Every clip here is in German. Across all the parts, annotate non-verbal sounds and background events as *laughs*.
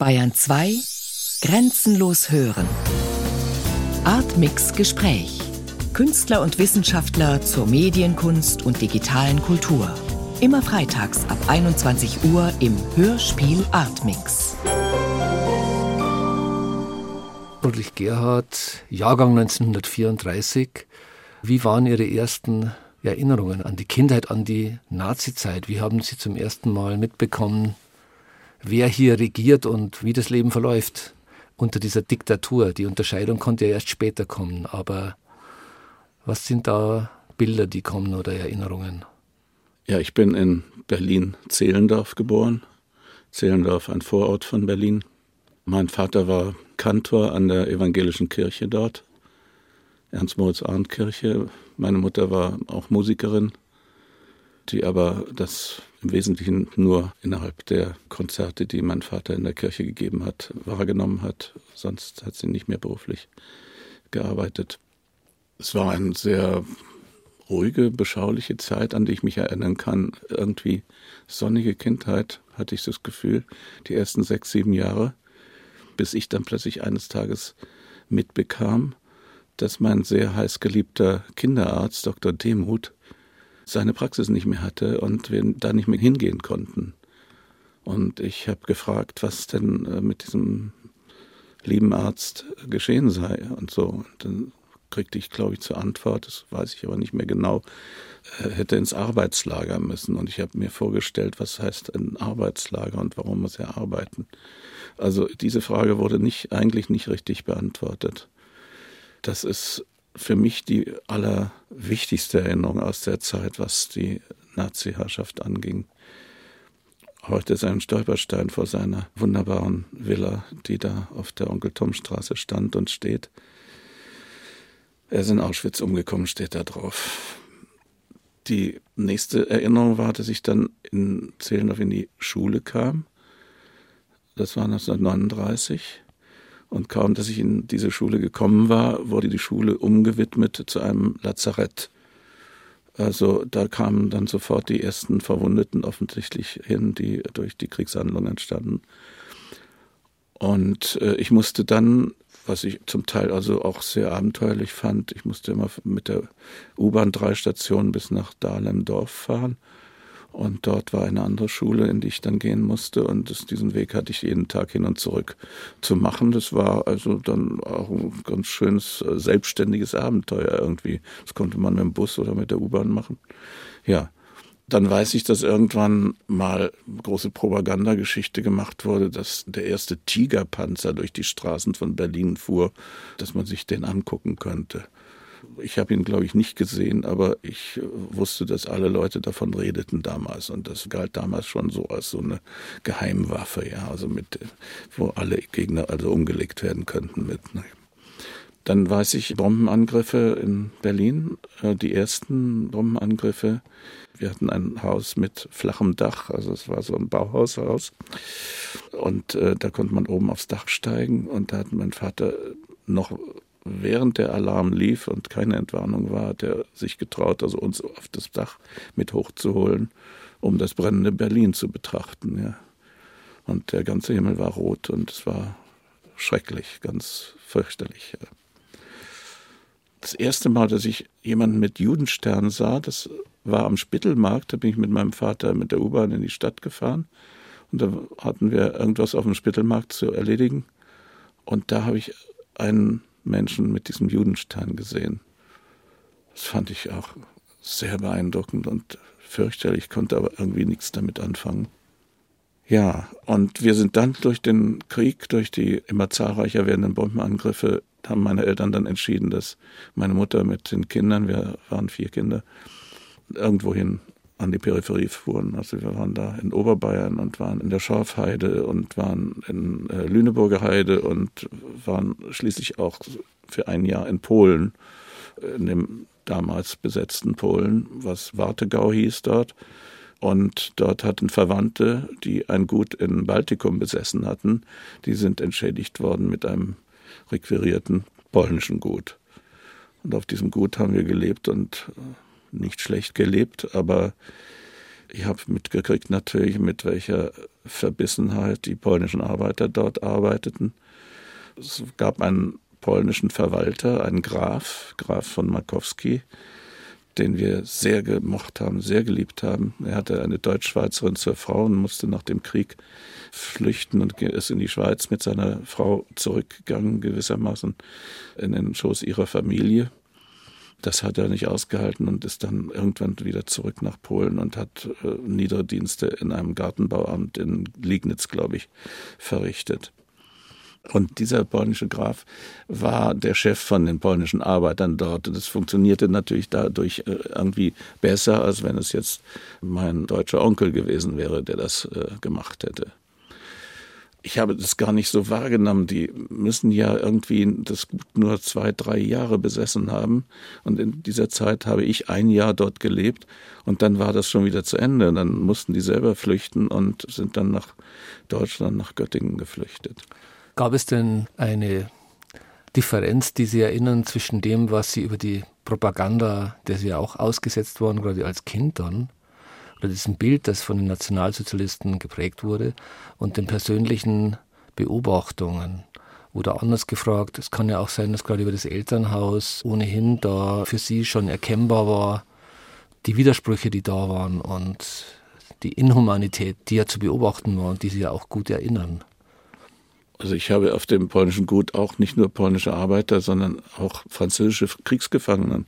Bayern 2 Grenzenlos hören. Artmix Gespräch. Künstler und Wissenschaftler zur Medienkunst und digitalen Kultur. Immer freitags ab 21 Uhr im Hörspiel Artmix. Ulrich Gerhard, Jahrgang 1934. Wie waren Ihre ersten Erinnerungen an die Kindheit, an die Nazizeit? Wie haben Sie zum ersten Mal mitbekommen, wer hier regiert und wie das Leben verläuft unter dieser Diktatur? Die Unterscheidung konnte ja erst später kommen, aber was sind da Bilder, die kommen oder Erinnerungen? Ja, ich bin in Berlin-Zehlendorf geboren. Zehlendorf, ein Vorort von Berlin. Mein Vater war Kantor an der evangelischen Kirche dort, Ernst-Moritz-Arndt-Kirche. Meine Mutter war auch Musikerin, die aber das im Wesentlichen nur innerhalb der Konzerte, die mein Vater in der Kirche gegeben hat, wahrgenommen hat. Sonst hat sie nicht mehr beruflich gearbeitet. Es war eine sehr ruhige, beschauliche Zeit, an die ich mich erinnern kann. Irgendwie sonnige Kindheit, hatte ich das Gefühl, die ersten sechs, sieben Jahre, bis ich dann plötzlich eines Tages mitbekam, dass mein sehr heiß geliebter Kinderarzt, Dr. Demuth, seine Praxis nicht mehr hatte und wir da nicht mehr hingehen konnten. Und ich habe gefragt, was denn äh, mit diesem lieben Arzt geschehen sei und so. Und dann kriegte ich, glaube ich, zur Antwort, das weiß ich aber nicht mehr genau, er hätte ins Arbeitslager müssen. Und ich habe mir vorgestellt, was heißt ein Arbeitslager und warum muss er arbeiten. Also diese Frage wurde nicht, eigentlich nicht richtig beantwortet. Das ist für mich die allerwichtigste Erinnerung aus der Zeit, was die Nazi-Herrschaft anging. Heute ist ein Stolperstein vor seiner wunderbaren Villa, die da auf der Onkel-Tom-Straße stand und steht. Er ist in Auschwitz umgekommen, steht da drauf. Die nächste Erinnerung war, dass ich dann in Zehlendorf in die Schule kam. Das war 1939. Und kaum, dass ich in diese Schule gekommen war, wurde die Schule umgewidmet zu einem Lazarett. Also da kamen dann sofort die ersten Verwundeten offensichtlich hin, die durch die Kriegshandlung entstanden. Und äh, ich musste dann was ich zum Teil also auch sehr abenteuerlich fand. Ich musste immer mit der U-Bahn drei Stationen bis nach Dahlem-Dorf fahren. Und dort war eine andere Schule, in die ich dann gehen musste. Und das, diesen Weg hatte ich jeden Tag hin und zurück zu machen. Das war also dann auch ein ganz schönes, äh, selbstständiges Abenteuer irgendwie. Das konnte man mit dem Bus oder mit der U-Bahn machen. Ja, dann weiß ich, dass irgendwann mal große Propagandageschichte gemacht wurde, dass der erste Tigerpanzer durch die Straßen von Berlin fuhr, dass man sich den angucken könnte. Ich habe ihn, glaube ich, nicht gesehen, aber ich wusste, dass alle Leute davon redeten damals. Und das galt damals schon so als so eine Geheimwaffe, ja, also mit, wo alle Gegner also umgelegt werden könnten mit. Ne. Dann weiß ich Bombenangriffe in Berlin, äh, die ersten Bombenangriffe. Wir hatten ein Haus mit flachem Dach, also es war so ein Bauhaushaus. Und äh, da konnte man oben aufs Dach steigen und da hat mein Vater noch während der Alarm lief und keine Entwarnung war, hat er sich getraut, also uns auf das Dach mit hochzuholen, um das brennende Berlin zu betrachten. Ja. Und der ganze Himmel war rot und es war schrecklich, ganz fürchterlich. Ja. Das erste Mal, dass ich jemanden mit Judenstern sah, das war am Spittelmarkt. Da bin ich mit meinem Vater mit der U-Bahn in die Stadt gefahren. Und da hatten wir irgendwas auf dem Spittelmarkt zu erledigen. Und da habe ich einen Menschen mit diesem Judenstern gesehen. Das fand ich auch sehr beeindruckend und fürchterlich, konnte aber irgendwie nichts damit anfangen. Ja, und wir sind dann durch den Krieg, durch die immer zahlreicher werdenden Bombenangriffe haben meine Eltern dann entschieden, dass meine Mutter mit den Kindern, wir waren vier Kinder, irgendwohin an die Peripherie fuhren. Also wir waren da in Oberbayern und waren in der Schorfheide und waren in äh, Lüneburger Heide und waren schließlich auch für ein Jahr in Polen, in dem damals besetzten Polen, was Wartegau hieß dort. Und dort hatten Verwandte, die ein Gut in Baltikum besessen hatten, die sind entschädigt worden mit einem requirierten polnischen Gut. Und auf diesem Gut haben wir gelebt und äh, nicht schlecht gelebt, aber Ich habe mitgekriegt natürlich, mit welcher Verbissenheit die polnischen Arbeiter dort arbeiteten. Es gab einen polnischen Verwalter, einen Graf, Graf von Markowski, den wir sehr gemocht haben, sehr geliebt haben. Er hatte eine Deutschschweizerin zur Frau und musste nach dem Krieg flüchten und ist in die Schweiz mit seiner Frau zurückgegangen, gewissermaßen in den Schoß ihrer Familie. Das hat er nicht ausgehalten und ist dann irgendwann wieder zurück nach Polen und hat äh, Niederdienste in einem Gartenbauamt in Liegnitz, glaube ich, verrichtet. Und dieser polnische Graf war der Chef von den polnischen Arbeitern dort. Und es funktionierte natürlich dadurch äh, irgendwie besser, als wenn es jetzt mein deutscher Onkel gewesen wäre, der das äh, gemacht hätte. Ich habe das gar nicht so wahrgenommen. Die müssen ja irgendwie das nur zwei, drei Jahre besessen haben. Und in dieser Zeit habe ich ein Jahr dort gelebt. Und dann war das schon wieder zu Ende. Dann mussten die selber flüchten und sind dann nach Deutschland, nach Göttingen geflüchtet. Gab es denn eine Differenz, die Sie erinnern, zwischen dem, was Sie über die Propaganda, der Sie ja auch ausgesetzt waren, gerade als Kind dann, oder diesem Bild, das von den Nationalsozialisten geprägt wurde, und den persönlichen Beobachtungen? Oder anders gefragt, es kann ja auch sein, dass gerade über das Elternhaus ohnehin da für Sie schon erkennbar war, die Widersprüche, die da waren und die Inhumanität, die ja zu beobachten war und die Sie ja auch gut erinnern. Also ich habe auf dem polnischen Gut auch nicht nur polnische Arbeiter, sondern auch französische Kriegsgefangenen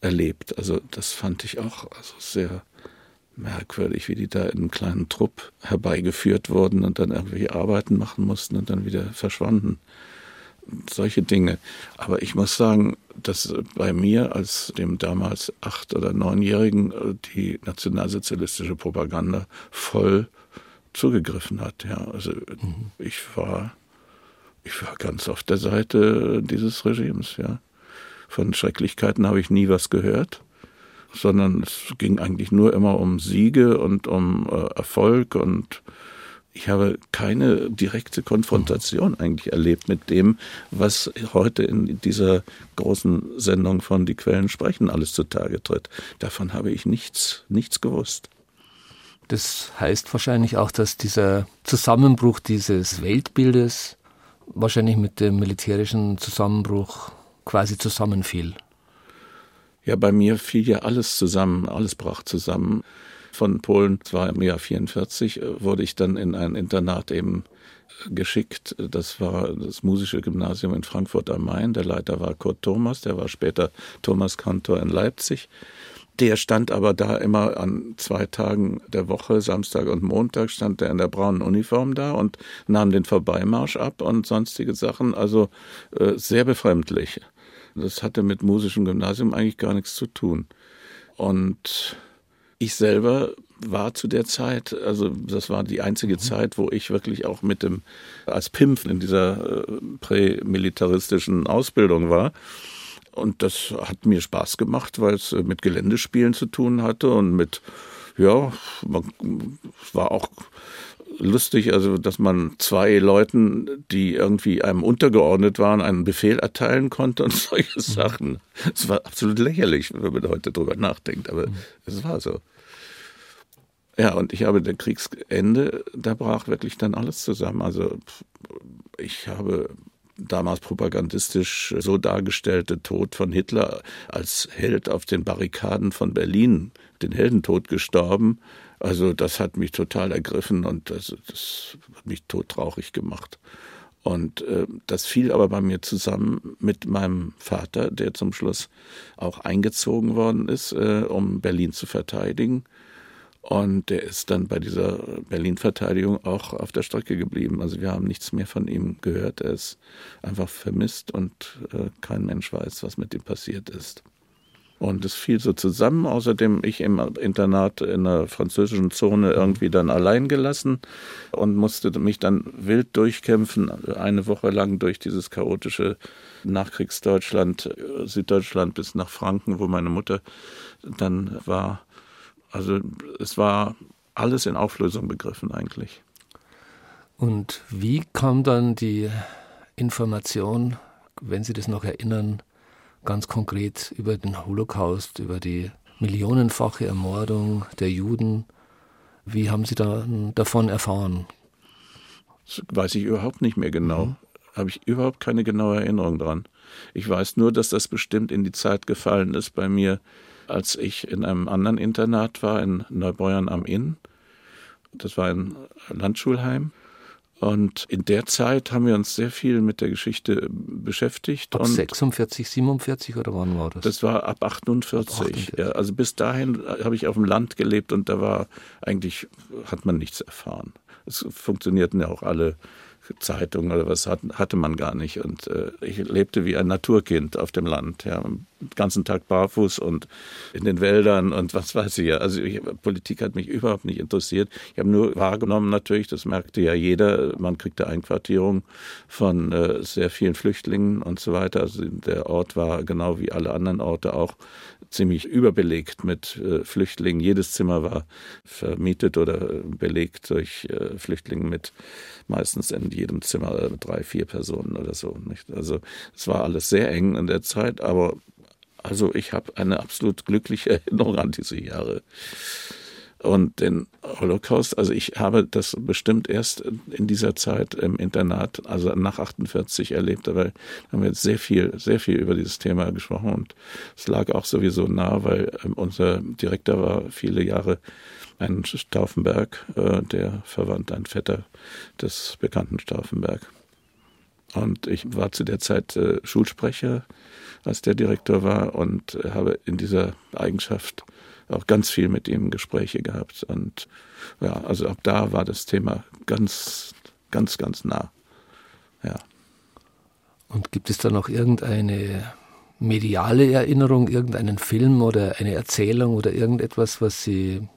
erlebt. Also das fand ich auch also sehr merkwürdig, wie die da in einem kleinen Trupp herbeigeführt wurden und dann irgendwelche Arbeiten machen mussten und dann wieder verschwanden. Solche Dinge. Aber ich muss sagen, dass bei mir als dem damals acht- oder neunjährigen die nationalsozialistische Propaganda voll zugegriffen hat. Ja, also mhm. ich war ich war ganz auf der Seite dieses Regimes, ja. Von Schrecklichkeiten habe ich nie was gehört, sondern es ging eigentlich nur immer um Siege und um äh, Erfolg und ich habe keine direkte Konfrontation eigentlich erlebt mit dem, was heute in dieser großen Sendung von Die Quellen sprechen alles zutage tritt. Davon habe ich nichts, nichts gewusst. Das heißt wahrscheinlich auch, dass dieser Zusammenbruch dieses Weltbildes wahrscheinlich mit dem militärischen Zusammenbruch quasi zusammenfiel. Ja, bei mir fiel ja alles zusammen, alles brach zusammen. Von Polen, zwar im Jahr 44, äh, wurde ich dann in ein Internat eben geschickt. Das war das musische Gymnasium in Frankfurt am Main. Der Leiter war Kurt Thomas, der war später Thomas Kantor in Leipzig. Der stand aber da immer an zwei Tagen der Woche, Samstag und Montag, stand er in der braunen Uniform da und nahm den Vorbeimarsch ab und sonstige Sachen. Also äh, sehr befremdlich. Das hatte mit musischem Gymnasium eigentlich gar nichts zu tun. Und ich selber war zu der Zeit, also das war die einzige mhm. Zeit, wo ich wirklich auch mit dem, als Pimpf in dieser äh, prämilitaristischen Ausbildung war. Und das hat mir Spaß gemacht, weil es äh, mit Geländespielen zu tun hatte und mit, ja, es war auch lustig, also dass man zwei Leuten, die irgendwie einem untergeordnet waren, einen Befehl erteilen konnte und *laughs* solche mhm. Sachen. Es war absolut lächerlich, wenn man heute drüber nachdenkt, aber mhm. es war so. Ja, und ich habe der Kriegsende, da brach wirklich dann alles zusammen. Also ich habe damals propagandistisch so dargestellte Tod von Hitler als Held auf den Barrikaden von Berlin, den Heldentod gestorben. Also das hat mich total ergriffen und das, das hat mich todtraurig gemacht. Und äh, das fiel aber bei mir zusammen mit meinem Vater, der zum Schluss auch eingezogen worden ist, äh, um Berlin zu verteidigen. Und der ist dann bei dieser Berlin-Verteidigung auch auf der Strecke geblieben. Also wir haben nichts mehr von ihm gehört. Er ist einfach vermisst und äh, kein Mensch weiß, was mit ihm passiert ist. Und es fiel so zusammen. Außerdem ich im Internat in der französischen Zone irgendwie dann allein gelassen und musste mich dann wild durchkämpfen, eine Woche lang durch dieses chaotische Nachkriegsdeutschland, Süddeutschland bis nach Franken, wo meine Mutter dann war. Also es war alles in Auflösung begriffen eigentlich. Und wie kam dann die Information, wenn Sie das noch erinnern, ganz konkret über den Holocaust, über die millionenfache Ermordung der Juden Wie haben Sie da davon erfahren? Das weiß ich überhaupt nicht mehr genau. Mhm. Habe ich überhaupt keine genaue Erinnerung dran. Ich weiß nur, dass das bestimmt in die Zeit gefallen ist bei mir, als ich in einem anderen Internat war, in Neubeuern am Inn. Das war ein Landschulheim. Und in der Zeit haben wir uns sehr viel mit der Geschichte beschäftigt. Ab 46, 47 oder wann war das? Das war ab 48. Ab 48. Ja, also bis dahin habe ich auf dem Land gelebt und da war eigentlich, hat man nichts erfahren. Es funktionierten ja auch alle Zeitungen oder was hat, hatte man gar nicht. Und äh, ich lebte wie ein Naturkind auf dem Land, ja, den ganzen Tag barfuß und in den Wäldern und was weiß ich. Also ich, Politik hat mich überhaupt nicht interessiert. Ich habe nur wahrgenommen natürlich, das merkte ja jeder, man kriegte Einquartierung von äh, sehr vielen Flüchtlingen und so weiter. Also der Ort war genau wie alle anderen Orte auch ziemlich überbelegt mit äh, Flüchtlingen. Jedes Zimmer war vermietet oder belegt durch äh, Flüchtlinge mit meistens in jedem Zimmer drei, vier Personen oder so. Nicht? Also es war alles sehr eng in der Zeit, aber also ich habe eine absolut glückliche *laughs* Erinnerung an diese Jahre und den Holocaust. Also ich habe das bestimmt erst in dieser Zeit im Internat, also nach 48 erlebt, aber haben wir jetzt sehr viel, sehr viel über dieses Thema gesprochen und es lag auch sowieso nah, weil ähm, unser Direktor war viele Jahre ein Stauffenberg, äh, der Verwandte, ein Vetter des bekannten Stauffenberg. Und ich war zu der Zeit äh, Schulsprecher, als der Direktor war und habe in dieser Eigenschaft auch ganz viel mit ihm Gespräche gehabt. Und ja, also ab da war das Thema ganz, ganz, ganz nah. Ja. Und gibt es da noch irgendeine mediale Erinnerung, irgendeinen Film oder eine Erzählung oder irgendetwas, was Sie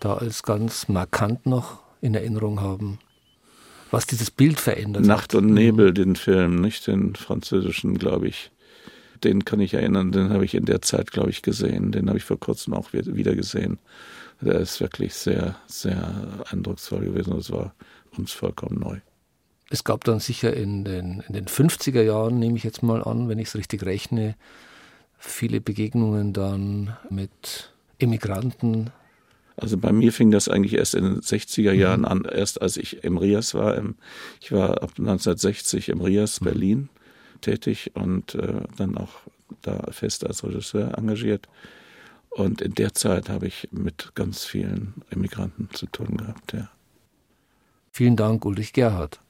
da als ganz markant noch in Erinnerung haben? Was dieses Bild verändert Nacht hat. und Nebel, den Film, nicht den französischen, glaube ich den kann ich erinnern, den habe ich in der Zeit, glaube ich, gesehen. Den habe ich vor kurzem auch wieder gesehen. Der ist wirklich sehr, sehr eindrucksvoll gewesen. Das war uns vollkommen neu. Es gab dann sicher in den, in den 50er Jahren, nehme ich jetzt mal an, wenn ich es richtig rechne, viele Begegnungen dann mit Immigranten. Also bei mir fing das eigentlich erst in den 60er Jahren mhm. an, erst als ich im Rias war. ich war ab 1960 im Rias, mhm. Berlin tätig und äh, dann auch da fest als Regisseur engagiert. Und in der Zeit habe ich mit ganz vielen Immigranten zu tun gehabt, ja. Vielen Dank, Ulrich Gerhard.